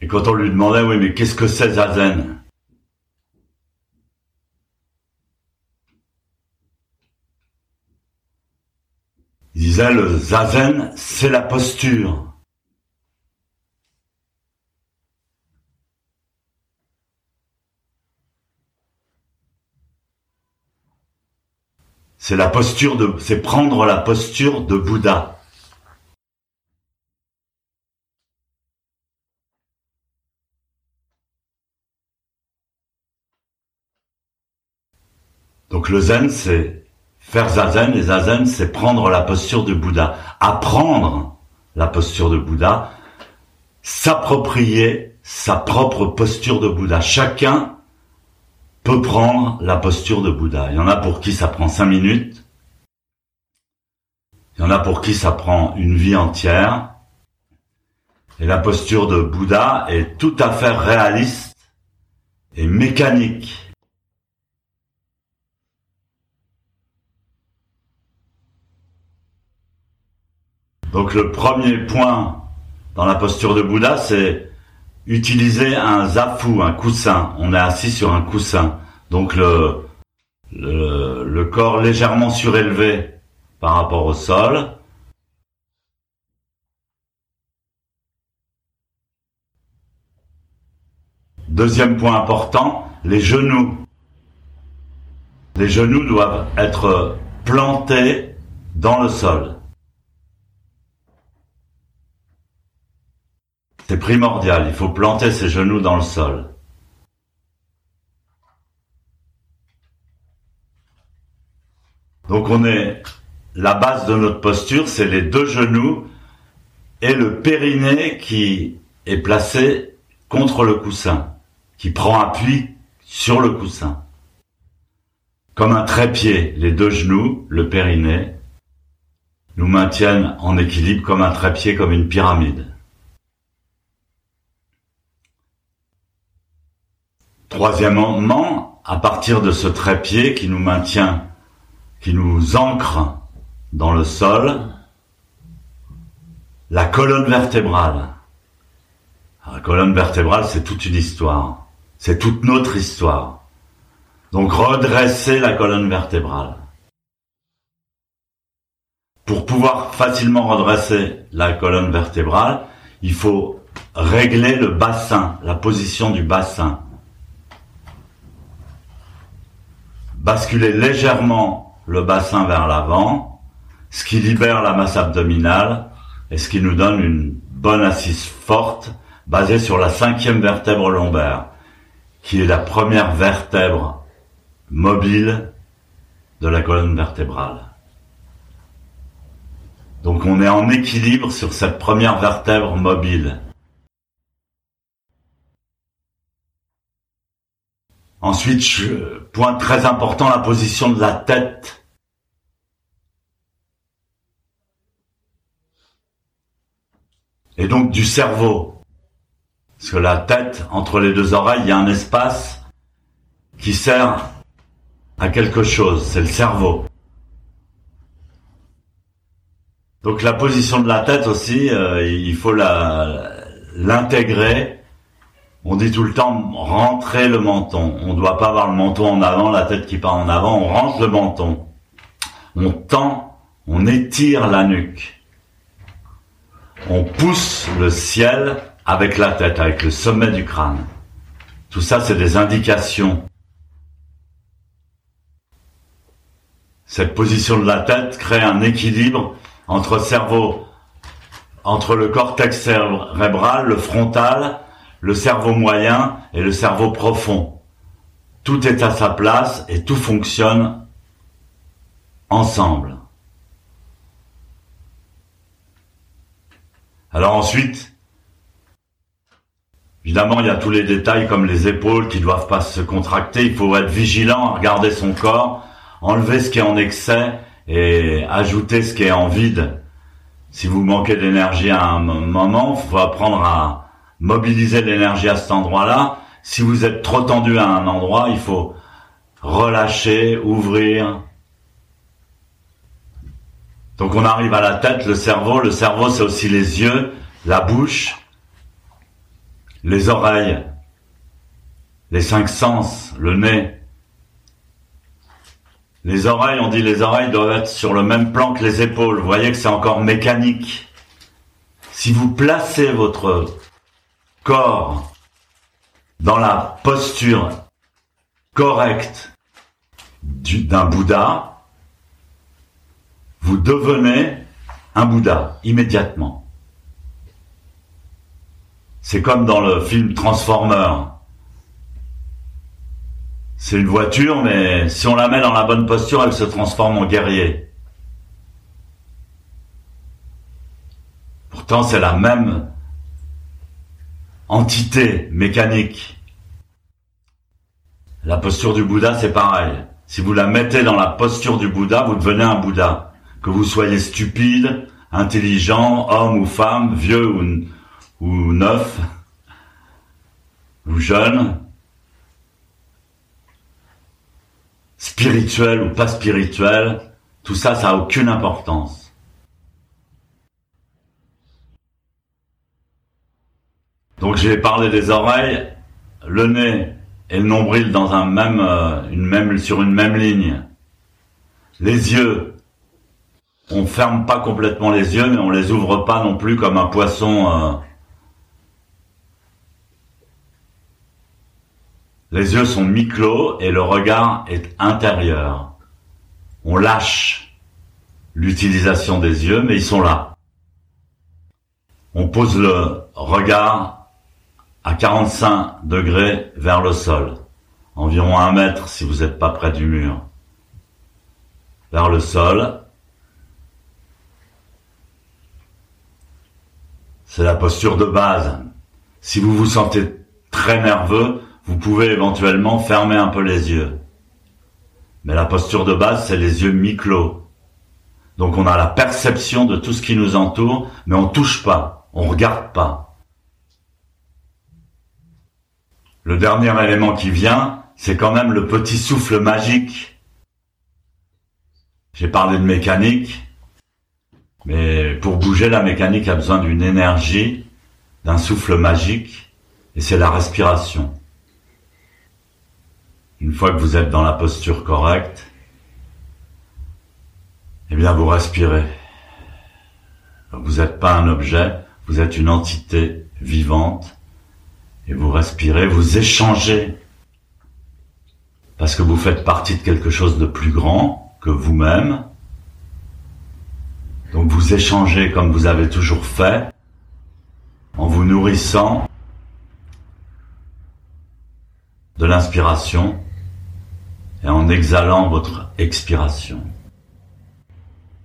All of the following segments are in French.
Et quand on lui demandait, oui, mais qu'est-ce que c'est Zazen? Il disait, le Zazen, c'est la posture. C'est la posture de, c'est prendre la posture de Bouddha. Donc le zen, c'est faire zazen, et zazen, c'est prendre la posture de Bouddha. Apprendre la posture de Bouddha, s'approprier sa propre posture de Bouddha. Chacun peut prendre la posture de Bouddha. Il y en a pour qui ça prend cinq minutes. Il y en a pour qui ça prend une vie entière. Et la posture de Bouddha est tout à fait réaliste et mécanique. Donc le premier point dans la posture de Bouddha, c'est utiliser un zafu, un coussin. On est assis sur un coussin. Donc le, le, corps légèrement surélevé par rapport au sol. Deuxième point important, les genoux. Les genoux doivent être plantés dans le sol. C'est primordial, il faut planter ses genoux dans le sol. Donc on est la base de notre posture, c'est les deux genoux et le périnée qui est placé contre le coussin, qui prend appui sur le coussin. Comme un trépied, les deux genoux, le périnée, nous maintiennent en équilibre comme un trépied, comme une pyramide. Troisièmement, à partir de ce trépied qui nous maintient, qui nous ancre dans le sol, la colonne vertébrale. La colonne vertébrale, c'est toute une histoire. C'est toute notre histoire. Donc redresser la colonne vertébrale. Pour pouvoir facilement redresser la colonne vertébrale, il faut régler le bassin, la position du bassin. Basculer légèrement le bassin vers l'avant, ce qui libère la masse abdominale et ce qui nous donne une bonne assise forte basée sur la cinquième vertèbre lombaire, qui est la première vertèbre mobile de la colonne vertébrale. Donc on est en équilibre sur cette première vertèbre mobile. Ensuite, point très important, la position de la tête. Et donc du cerveau. Parce que la tête, entre les deux oreilles, il y a un espace qui sert à quelque chose, c'est le cerveau. Donc la position de la tête aussi, euh, il faut l'intégrer on dit tout le temps rentrer le menton. On ne doit pas avoir le menton en avant, la tête qui part en avant. On rentre le menton. On tend, on étire la nuque. On pousse le ciel avec la tête, avec le sommet du crâne. Tout ça, c'est des indications. Cette position de la tête crée un équilibre entre cerveau, entre le cortex cérébral, le frontal, le cerveau moyen et le cerveau profond. Tout est à sa place et tout fonctionne ensemble. Alors ensuite, évidemment, il y a tous les détails comme les épaules qui doivent pas se contracter. Il faut être vigilant regarder son corps, enlever ce qui est en excès et ajouter ce qui est en vide. Si vous manquez d'énergie à un moment, il faut apprendre à, mobiliser l'énergie à cet endroit-là. Si vous êtes trop tendu à un endroit, il faut relâcher, ouvrir. Donc on arrive à la tête, le cerveau. Le cerveau, c'est aussi les yeux, la bouche, les oreilles, les cinq sens, le nez. Les oreilles, on dit les oreilles doivent être sur le même plan que les épaules. Vous voyez que c'est encore mécanique. Si vous placez votre dans la posture correcte d'un Bouddha, vous devenez un Bouddha immédiatement. C'est comme dans le film Transformer. C'est une voiture, mais si on la met dans la bonne posture, elle se transforme en guerrier. Pourtant, c'est la même entité mécanique. La posture du Bouddha, c'est pareil. Si vous la mettez dans la posture du Bouddha, vous devenez un Bouddha. Que vous soyez stupide, intelligent, homme ou femme, vieux ou, neuf, ou jeune, spirituel ou pas spirituel, tout ça, ça a aucune importance. Donc j'ai parlé des oreilles, le nez et le nombril dans un même, euh, une même, sur une même ligne. Les yeux, on ferme pas complètement les yeux, mais on les ouvre pas non plus comme un poisson. Euh. Les yeux sont mi-clos et le regard est intérieur. On lâche l'utilisation des yeux, mais ils sont là. On pose le regard à 45 degrés vers le sol, environ un mètre si vous n'êtes pas près du mur. Vers le sol, c'est la posture de base. Si vous vous sentez très nerveux, vous pouvez éventuellement fermer un peu les yeux. Mais la posture de base, c'est les yeux mi-clos. Donc on a la perception de tout ce qui nous entoure, mais on touche pas, on regarde pas. Le dernier élément qui vient, c'est quand même le petit souffle magique. J'ai parlé de mécanique, mais pour bouger, la mécanique a besoin d'une énergie, d'un souffle magique, et c'est la respiration. Une fois que vous êtes dans la posture correcte, eh bien vous respirez. Vous n'êtes pas un objet, vous êtes une entité vivante et vous respirez, vous échangez, parce que vous faites partie de quelque chose de plus grand que vous-même. Donc vous échangez comme vous avez toujours fait, en vous nourrissant de l'inspiration et en exhalant votre expiration.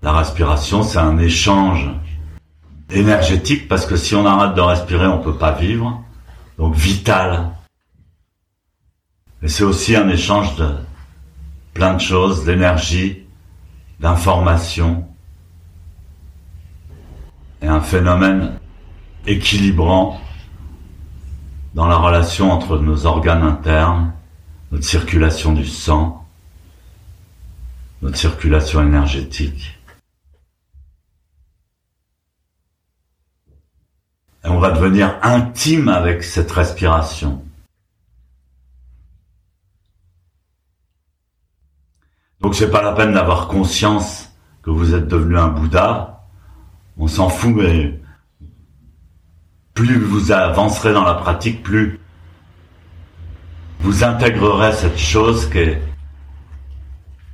La respiration, c'est un échange énergétique parce que si on arrête de respirer, on ne peut pas vivre donc vital. Mais c'est aussi un échange de plein de choses, d'énergie, d'informations, et un phénomène équilibrant dans la relation entre nos organes internes, notre circulation du sang, notre circulation énergétique. On va devenir intime avec cette respiration. Donc c'est pas la peine d'avoir conscience que vous êtes devenu un Bouddha. On s'en fout, mais plus vous avancerez dans la pratique, plus vous intégrerez cette chose qui est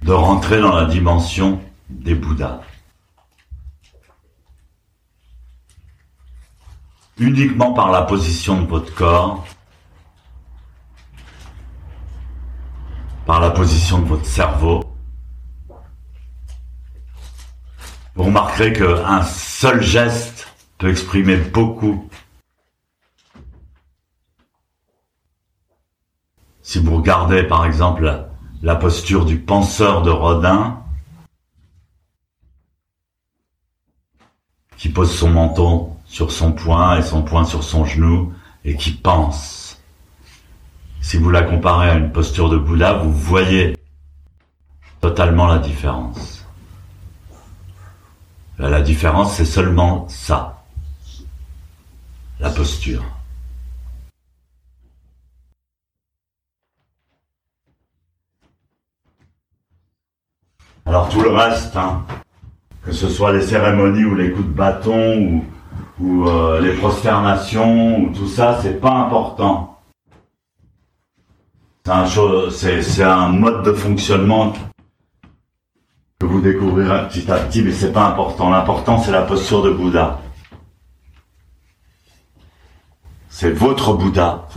de rentrer dans la dimension des Bouddhas. Uniquement par la position de votre corps, par la position de votre cerveau. Vous remarquerez qu'un seul geste peut exprimer beaucoup. Si vous regardez par exemple la posture du penseur de Rodin, qui pose son menton sur son poing et son poing sur son genou et qui pense. Si vous la comparez à une posture de Bouddha, vous voyez totalement la différence. La différence, c'est seulement ça, la posture. Alors tout le reste, hein, que ce soit les cérémonies ou les coups de bâton ou ou euh, les prosternations ou tout ça, c'est pas important. C'est un, c'est un mode de fonctionnement que vous découvrirez petit à petit, mais c'est pas important. L'important, c'est la posture de Bouddha. C'est votre Bouddha.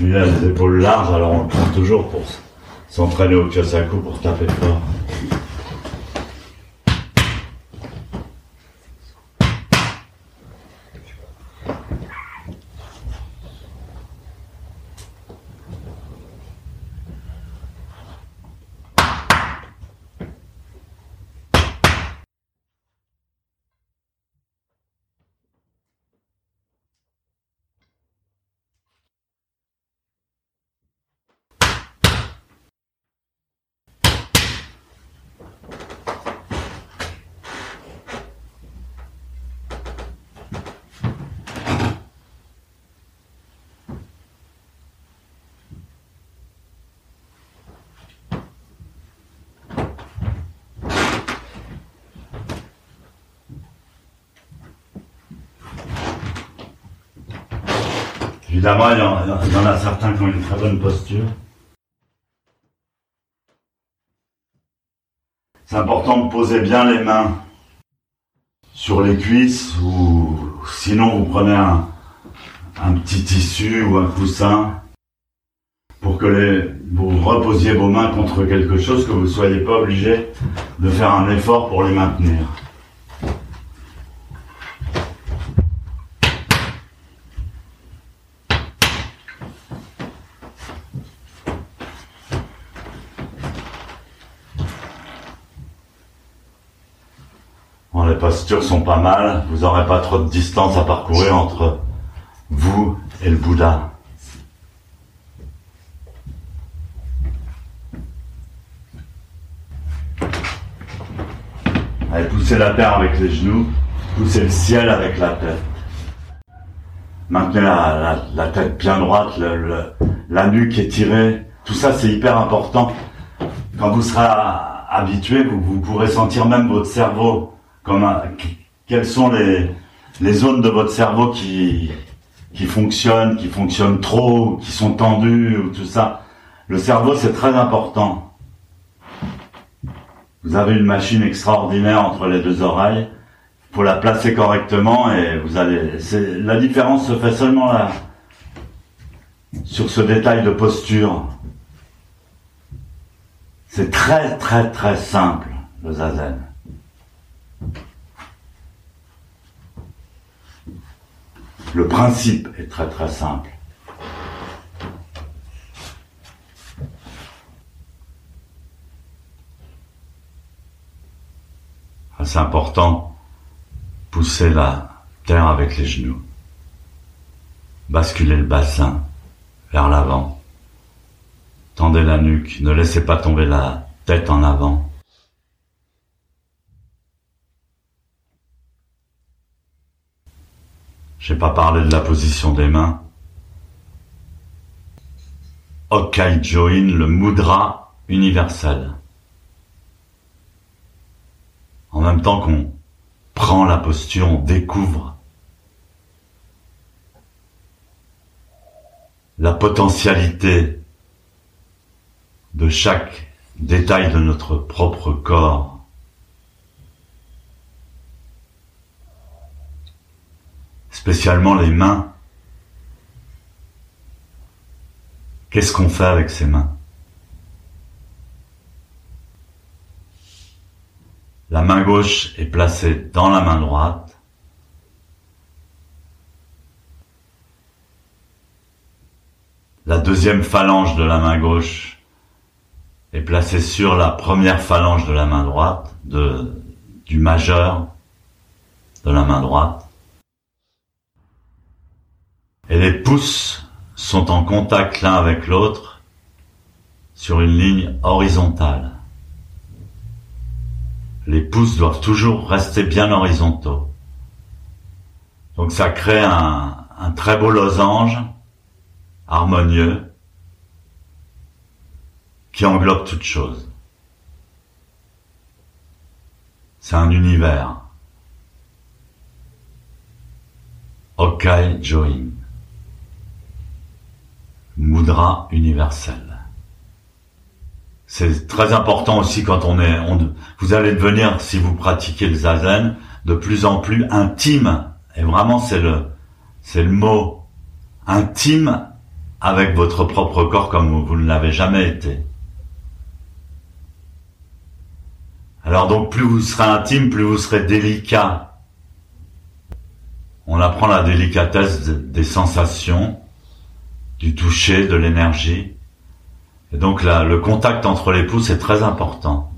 il larges, alors on le prend toujours pour s'entraîner au Kyosaku pour taper fort. Évidemment, il y, en, a certains qui ont une très bonne posture. C'est important de poser bien les mains sur les cuisses ou sinon vous prenez un, petit tissu ou un coussin pour que vous reposiez vos mains contre quelque chose que vous ne soyez pas obligé de faire un effort pour les maintenir. les postures sont pas mal, vous n'aurez pas trop de distance à parcourir entre vous et le Bouddha. Allez, poussez la terre avec les genoux, poussez le ciel avec la tête. Maintenez la, tête bien droite, la nuque étirée. Tout ça, c'est hyper important. Quand vous serez habitué, vous pourrez sentir même votre cerveau quelles sont les, les zones de votre cerveau qui, qui fonctionnent, qui fonctionnent trop, qui sont tendues, ou tout ça? Le cerveau, c'est très important. Vous avez une machine extraordinaire entre les deux oreilles. Il faut la placer correctement et vous allez. La différence se fait seulement là, sur ce détail de posture. C'est très très très simple le zazen. Le principe est très très simple. Ah, c'est important, pousser la terre avec les genoux, basculer le bassin vers l'avant, tendez la nuque, ne laissez pas tomber la tête en avant. J'ai pas parlé de la position des mains. Okai Join, le mudra universel. En même temps qu'on prend la posture, on découvre la potentialité de chaque détail de notre propre corps. Spécialement les mains. Qu'est-ce qu'on fait avec ces mains? La main gauche est placée dans la main droite. La deuxième phalange de la main gauche est placée sur la première phalange de la main droite, du majeur de la main droite. Et les pouces sont en contact l'un avec l'autre sur une ligne horizontale. Les pouces doivent toujours rester bien horizontaux. Donc ça crée un, très beau losange harmonieux qui englobe toute chose. C'est un univers. Okai Join. Moudra universel. C'est très important aussi quand on est, vous allez devenir, si vous pratiquez le zazen, de plus en plus intime. Et vraiment, c'est le, c'est le mot intime avec votre propre corps comme vous ne l'avez jamais été. Alors donc plus vous serez intime, plus vous serez délicat. On apprend la délicatesse des sensations, du toucher, de l'énergie. Et donc là, le contact entre les pouces est très important.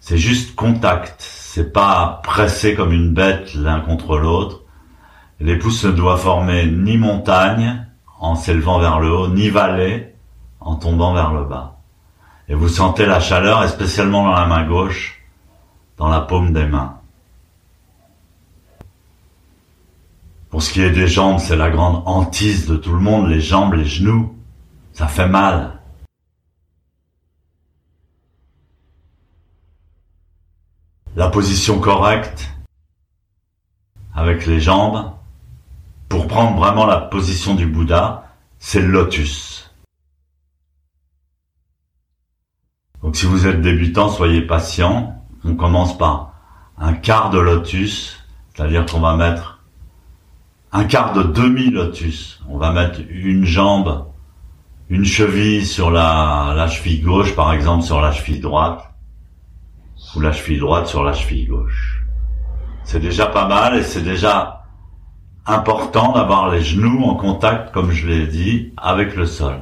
C'est juste contact, c'est pas pressé comme une bête l'un contre l'autre. Les pouces ne doivent former ni montagne en s'élevant vers le haut, ni vallée en tombant vers le bas. Et vous sentez la chaleur, et spécialement dans la main gauche, dans la paume des mains. Pour ce qui est des jambes, c'est la grande hantise de tout le monde, les jambes, les genoux. Ça fait mal. La position correcte, avec les jambes, pour prendre vraiment la position du Bouddha, c'est le lotus. Donc si vous êtes débutant, soyez patient. On commence par un quart de lotus, c'est-à-dire qu'on va mettre un quart de demi-lotus. On va mettre une jambe, une cheville sur la, la cheville gauche, par exemple sur la cheville droite, ou la cheville droite sur la cheville gauche. C'est déjà pas mal et c'est déjà important d'avoir les genoux en contact, comme je l'ai dit, avec le sol.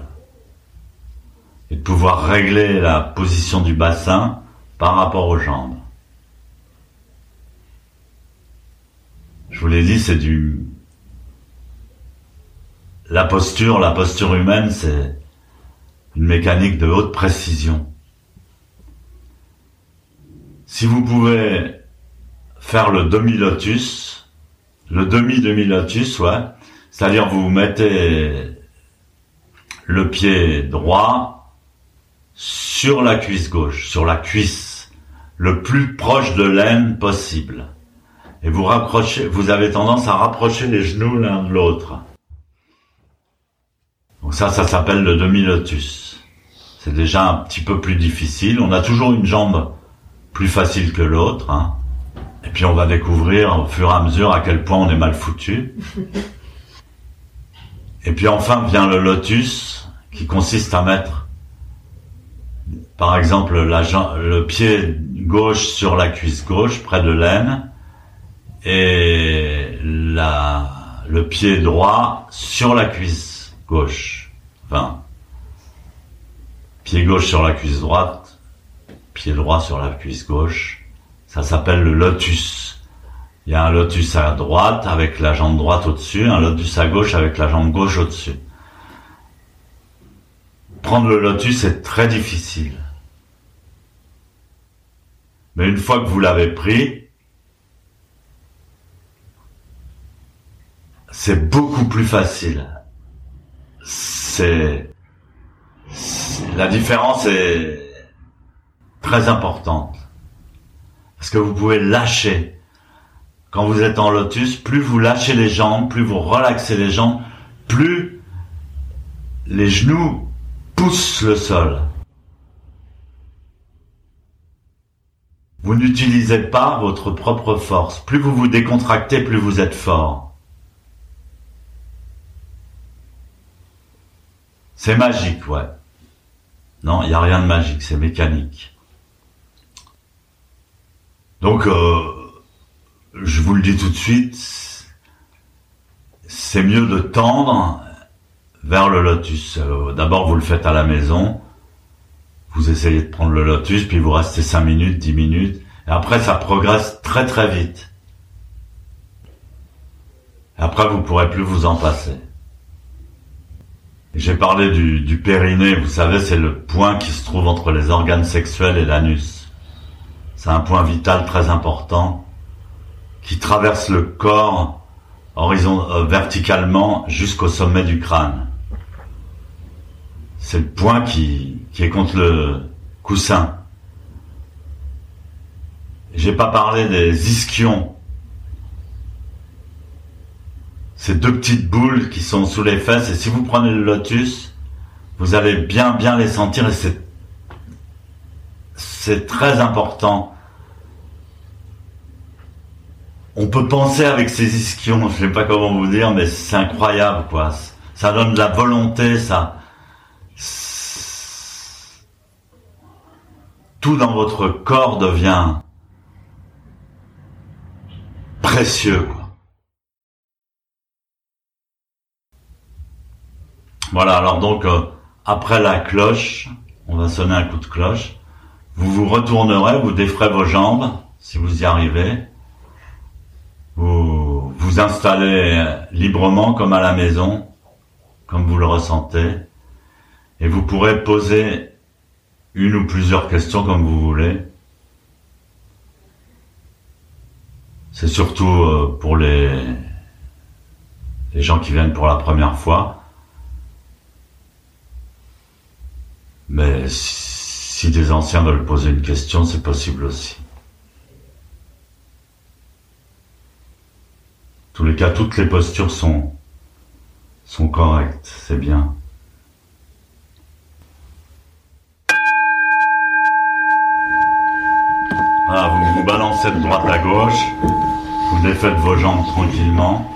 Et de pouvoir régler la position du bassin par rapport aux jambes. Je vous l'ai dit, c'est du... La posture, la posture humaine, c'est une mécanique de haute précision. Si vous pouvez faire le demi-lotus, le demi-demi-lotus, ouais. C'est-à-dire vous mettez le pied droit sur la cuisse gauche, sur la cuisse, le plus proche de l'aine possible. Et vous rapprochez, vous avez tendance à rapprocher les genoux l'un de l'autre. Donc ça, ça s'appelle le demi-lotus. C'est déjà un petit peu plus difficile. On a toujours une jambe plus facile que l'autre. Hein. Et puis on va découvrir au fur et à mesure à quel point on est mal foutu. Et puis enfin vient le lotus qui consiste à mettre par exemple le pied gauche sur la cuisse gauche près de l'aine et le pied droit sur la cuisse gauche. Enfin, pied gauche sur la cuisse droite, pied droit sur la cuisse gauche ça s'appelle le lotus. Il y a un lotus à droite avec la jambe droite au-dessus, un lotus à gauche avec la jambe gauche au-dessus. Prendre le lotus est très difficile. Mais une fois que vous l'avez pris, c'est beaucoup plus facile. C'est, la différence est très importante. Parce que vous pouvez lâcher. Quand vous êtes en lotus, plus vous lâchez les jambes, plus vous relaxez les jambes, plus les genoux poussent le sol. Vous n'utilisez pas votre propre force. Plus vous vous décontractez, plus vous êtes fort. C'est magique, ouais. Non, il n'y a rien de magique, c'est mécanique. Donc, euh, je vous le dis tout de suite, c'est mieux de tendre vers le lotus. Euh, D'abord, vous le faites à la maison. Vous essayez de prendre le lotus, puis vous restez 5 minutes, 10 minutes. Et après, ça progresse très très vite. Après, vous pourrez plus vous en passer. J'ai parlé du, du périnée, vous savez, c'est le point qui se trouve entre les organes sexuels et l'anus. C'est un point vital très important qui traverse le corps horizon, euh, verticalement jusqu'au sommet du crâne. C'est le point qui, qui est contre le coussin. J'ai pas parlé des ischions. Ces deux petites boules qui sont sous les fesses et si vous prenez le lotus, vous allez bien bien les sentir et c'est c'est très important. On peut penser avec ces ischions, je sais pas comment vous dire, mais c'est incroyable quoi. Ça donne de la volonté, ça. Tout dans votre corps devient précieux quoi. Voilà, alors donc euh, après la cloche, on va sonner un coup de cloche. Vous vous retournerez, vous défrez vos jambes, si vous y arrivez. Vous vous installez librement comme à la maison, comme vous le ressentez. Et vous pourrez poser une ou plusieurs questions comme vous voulez. C'est surtout euh, pour les, les gens qui viennent pour la première fois. Mais si des anciens veulent poser une question, c'est possible aussi. Tous les cas, toutes les postures sont, correctes, c'est bien. Voilà, vous vous balancez de droite à gauche, vous défaites vos jambes tranquillement.